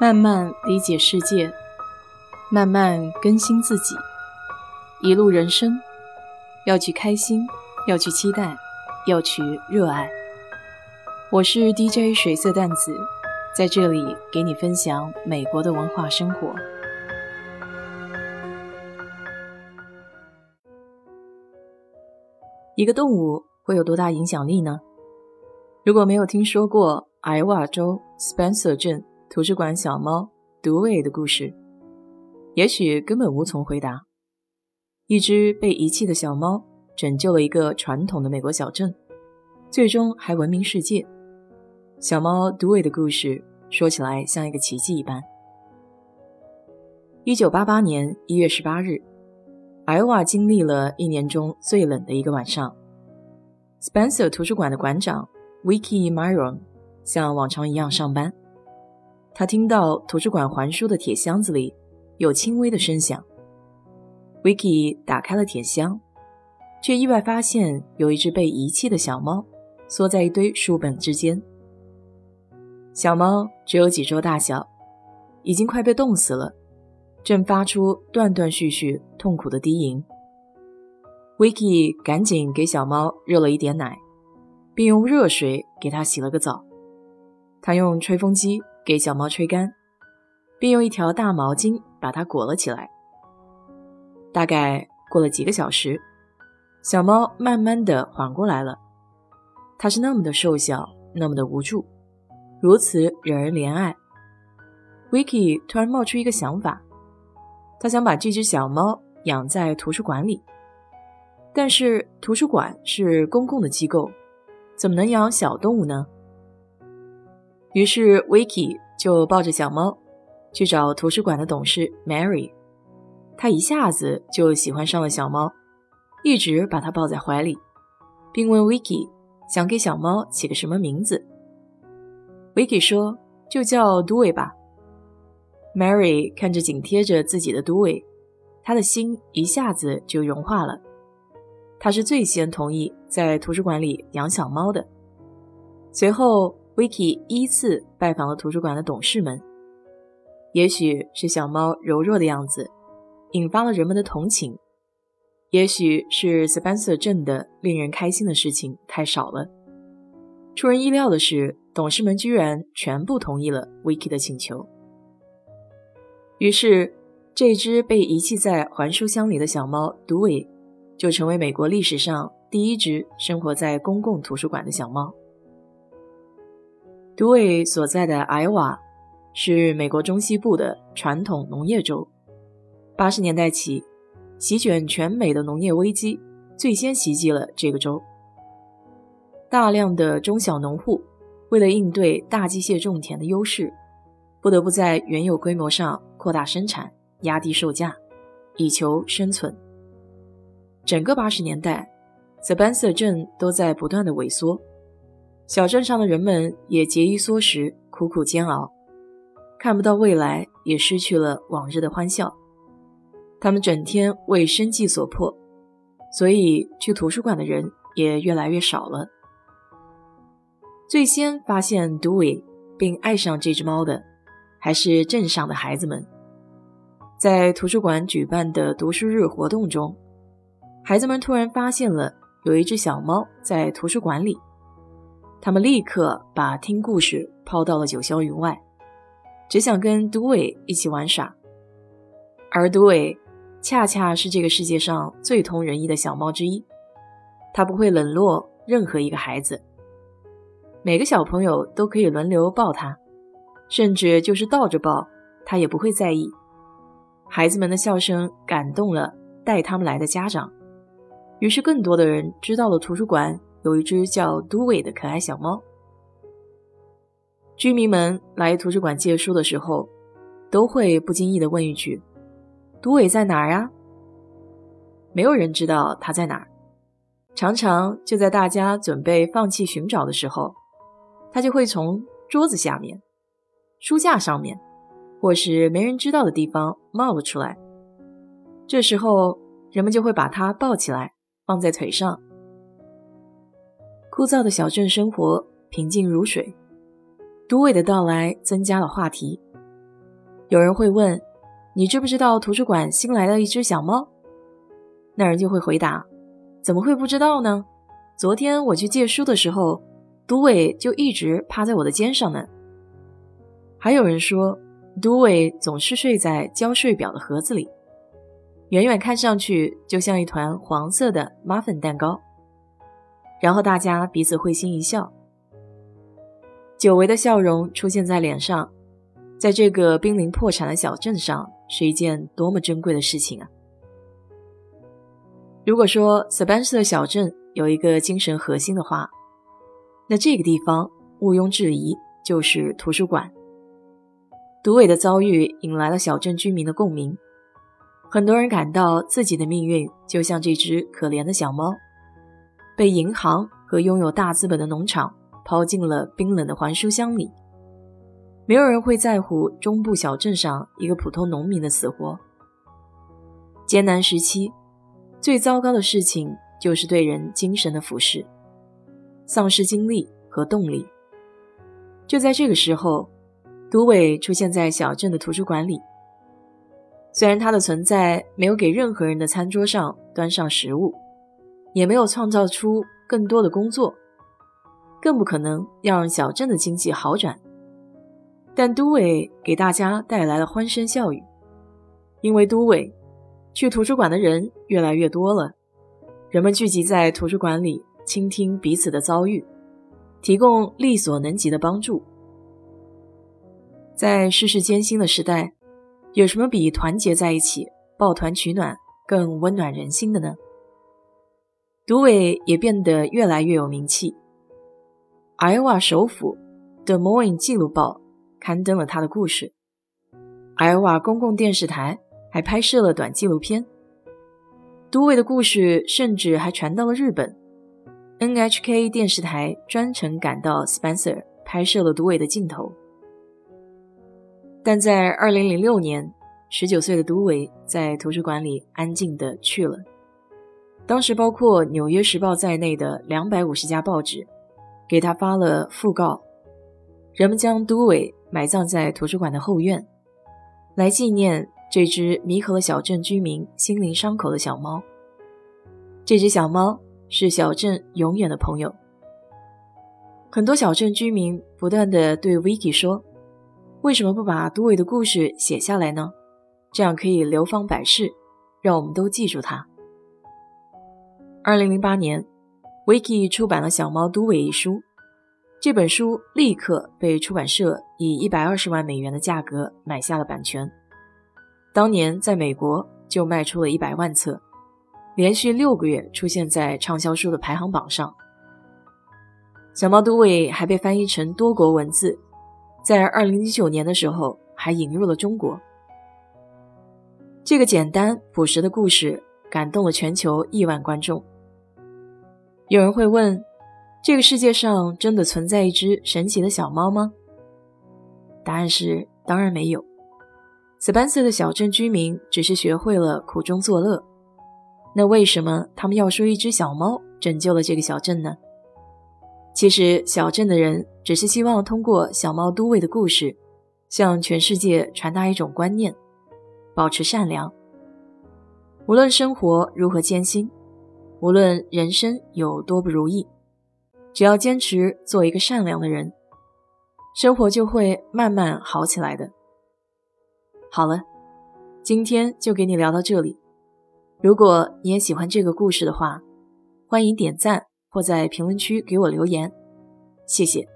慢慢理解世界，慢慢更新自己。一路人生，要去开心，要去期待，要去热爱。我是 DJ 水色淡子，在这里给你分享美国的文化生活。一个动物会有多大影响力呢？如果没有听说过艾瓦州 Spencer 镇。图书馆小猫 Dewey 的故事，也许根本无从回答。一只被遗弃的小猫拯救了一个传统的美国小镇，最终还闻名世界。小猫 Dewey 的故事说起来像一个奇迹一般。一九八八年一月十八日，艾瓦经历了一年中最冷的一个晚上。Spencer 图书馆的馆长 Vicky Myron 像往常一样上班。他听到图书馆还书的铁箱子里有轻微的声响。Vicky 打开了铁箱，却意外发现有一只被遗弃的小猫缩在一堆书本之间。小猫只有几周大小，已经快被冻死了，正发出断断续续痛苦的低吟。Vicky 赶紧给小猫热了一点奶，并用热水给它洗了个澡。他用吹风机。给小猫吹干，并用一条大毛巾把它裹了起来。大概过了几个小时，小猫慢慢的缓过来了。它是那么的瘦小，那么的无助，如此惹人怜爱。Vicky 突然冒出一个想法，他想把这只小猫养在图书馆里。但是图书馆是公共的机构，怎么能养小动物呢？于是，Vicky 就抱着小猫去找图书馆的董事 Mary。他一下子就喜欢上了小猫，一直把它抱在怀里，并问 Vicky 想给小猫起个什么名字。Vicky 说：“就叫 Dewey 吧。” Mary 看着紧贴着自己的 Dewey，他的心一下子就融化了。他是最先同意在图书馆里养小猫的。随后。Vicky 依次拜访了图书馆的董事们。也许是小猫柔弱的样子引发了人们的同情，也许是 Spencer 镇的令人开心的事情太少了。出人意料的是，董事们居然全部同意了 Vicky 的请求。于是，这只被遗弃在还书箱里的小猫 Dewey 就成为美国历史上第一只生活在公共图书馆的小猫。杜伟所在的艾瓦是美国中西部的传统农业州。八十年代起，席卷全美的农业危机最先袭击了这个州。大量的中小农户为了应对大机械种田的优势，不得不在原有规模上扩大生产，压低售价，以求生存。整个八十年代，Spencer 镇都在不断的萎缩。小镇上的人们也节衣缩食，苦苦煎熬，看不到未来，也失去了往日的欢笑。他们整天为生计所迫，所以去图书馆的人也越来越少了。最先发现 Dewey 并爱上这只猫的，还是镇上的孩子们。在图书馆举办的读书日活动中，孩子们突然发现了有一只小猫在图书馆里。他们立刻把听故事抛到了九霄云外，只想跟 Dewey 一起玩耍。而 Dewey 恰恰是这个世界上最通人意的小猫之一，它不会冷落任何一个孩子，每个小朋友都可以轮流抱它，甚至就是倒着抱，它也不会在意。孩子们的笑声感动了带他们来的家长，于是更多的人知道了图书馆。有一只叫都伟的可爱小猫。居民们来图书馆借书的时候，都会不经意的问一句：“都伟在哪儿呀？”没有人知道它在哪儿。常常就在大家准备放弃寻找的时候，它就会从桌子下面、书架上面，或是没人知道的地方冒了出来。这时候，人们就会把它抱起来，放在腿上。枯燥的小镇生活平静如水，都尉的到来增加了话题。有人会问：“你知不知道图书馆新来了一只小猫？”那人就会回答：“怎么会不知道呢？昨天我去借书的时候，都尉就一直趴在我的肩上呢。”还有人说：“都伟总是睡在交税表的盒子里，远远看上去就像一团黄色的马粉蛋糕。”然后大家彼此会心一笑，久违的笑容出现在脸上，在这个濒临破产的小镇上是一件多么珍贵的事情啊！如果说斯班斯的小镇有一个精神核心的话，那这个地方毋庸置疑就是图书馆。独伟的遭遇引来了小镇居民的共鸣，很多人感到自己的命运就像这只可怜的小猫。被银行和拥有大资本的农场抛进了冰冷的还书箱里，没有人会在乎中部小镇上一个普通农民的死活。艰难时期，最糟糕的事情就是对人精神的腐蚀，丧失精力和动力。就在这个时候，独伟出现在小镇的图书馆里。虽然他的存在没有给任何人的餐桌上端上食物。也没有创造出更多的工作，更不可能要让小镇的经济好转。但都伟给大家带来了欢声笑语，因为都伟去图书馆的人越来越多了，人们聚集在图书馆里，倾听彼此的遭遇，提供力所能及的帮助。在世事艰辛的时代，有什么比团结在一起、抱团取暖更温暖人心的呢？独伟也变得越来越有名气。艾瓦首府《The Morning》纪录报刊登了他的故事，艾瓦公共电视台还拍摄了短纪录片。独伟的故事甚至还传到了日本，NHK 电视台专程赶到 Spencer 拍摄了独伟的镜头。但在2006年，19岁的独伟在图书馆里安静地去了。当时，包括《纽约时报》在内的两百五十家报纸给他发了讣告。人们将都伟埋葬在图书馆的后院，来纪念这只弥合了小镇居民心灵伤口的小猫。这只小猫是小镇永远的朋友。很多小镇居民不断地对 Vicky 说：“为什么不把都伟的故事写下来呢？这样可以流芳百世，让我们都记住他。”二零零八年，Vicky 出版了《小猫都伟》一书，这本书立刻被出版社以一百二十万美元的价格买下了版权。当年在美国就卖出了一百万册，连续六个月出现在畅销书的排行榜上。《小猫都伟》还被翻译成多国文字，在二零一九年的时候还引入了中国。这个简单朴实的故事感动了全球亿万观众。有人会问：这个世界上真的存在一只神奇的小猫吗？答案是当然没有。斯班塞的小镇居民只是学会了苦中作乐。那为什么他们要说一只小猫拯救了这个小镇呢？其实，小镇的人只是希望通过小猫都尉的故事，向全世界传达一种观念：保持善良，无论生活如何艰辛。无论人生有多不如意，只要坚持做一个善良的人，生活就会慢慢好起来的。好了，今天就给你聊到这里。如果你也喜欢这个故事的话，欢迎点赞或在评论区给我留言，谢谢。